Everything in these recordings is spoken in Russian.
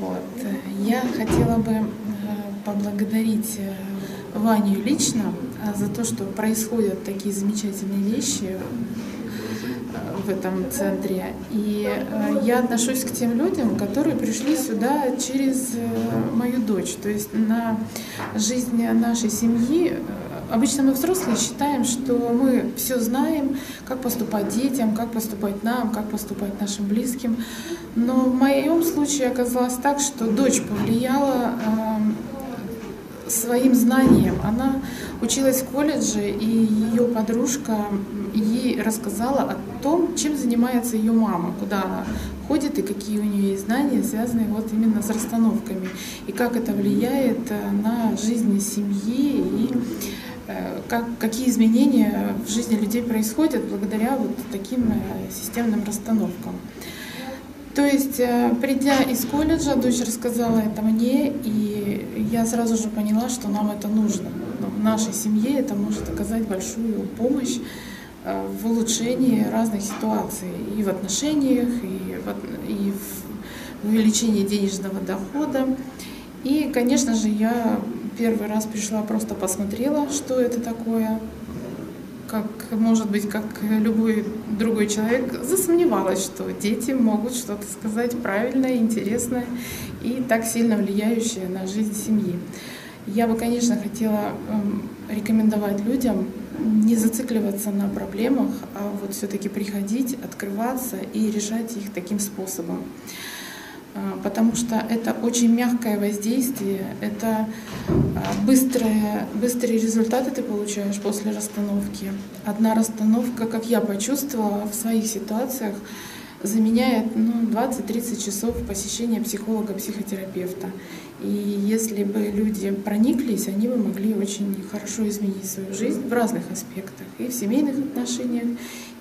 Вот. Я хотела бы э, поблагодарить э, Ваню лично э, за то, что происходят такие замечательные вещи в этом центре. И я отношусь к тем людям, которые пришли сюда через мою дочь. То есть на жизнь нашей семьи Обычно мы взрослые считаем, что мы все знаем, как поступать детям, как поступать нам, как поступать нашим близким. Но в моем случае оказалось так, что дочь повлияла э, своим знанием. Она училась в колледже, и ее подружка ей рассказала о том, чем занимается ее мама, куда она ходит и какие у нее есть знания, связанные вот именно с расстановками, и как это влияет э, на жизнь семьи и Э, как, какие изменения в жизни людей происходят благодаря вот таким э, системным расстановкам. То есть, э, придя из колледжа, дочь рассказала это мне, и я сразу же поняла, что нам это нужно. Ну, в нашей семье это может оказать большую помощь в улучшении разных ситуаций и в отношениях, и в, и в увеличении денежного дохода. И, конечно же, я первый раз пришла, просто посмотрела, что это такое. Как, может быть, как любой другой человек, засомневалась, что дети могут что-то сказать правильное, интересное и так сильно влияющее на жизнь семьи. Я бы, конечно, хотела эм, рекомендовать людям не зацикливаться на проблемах, а вот все-таки приходить, открываться и решать их таким способом. А, потому что это очень мягкое воздействие, это а, быстрые, быстрые результаты ты получаешь после расстановки. Одна расстановка, как я почувствовала в своих ситуациях, заменяет ну, 20-30 часов посещения психолога-психотерапевта. И если бы люди прониклись, они бы могли очень хорошо изменить свою жизнь в разных аспектах, и в семейных отношениях,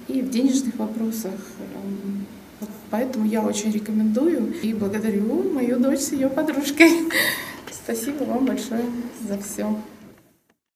и в денежных вопросах. Поэтому я очень рекомендую и благодарю мою дочь с ее подружкой. Спасибо вам большое за все.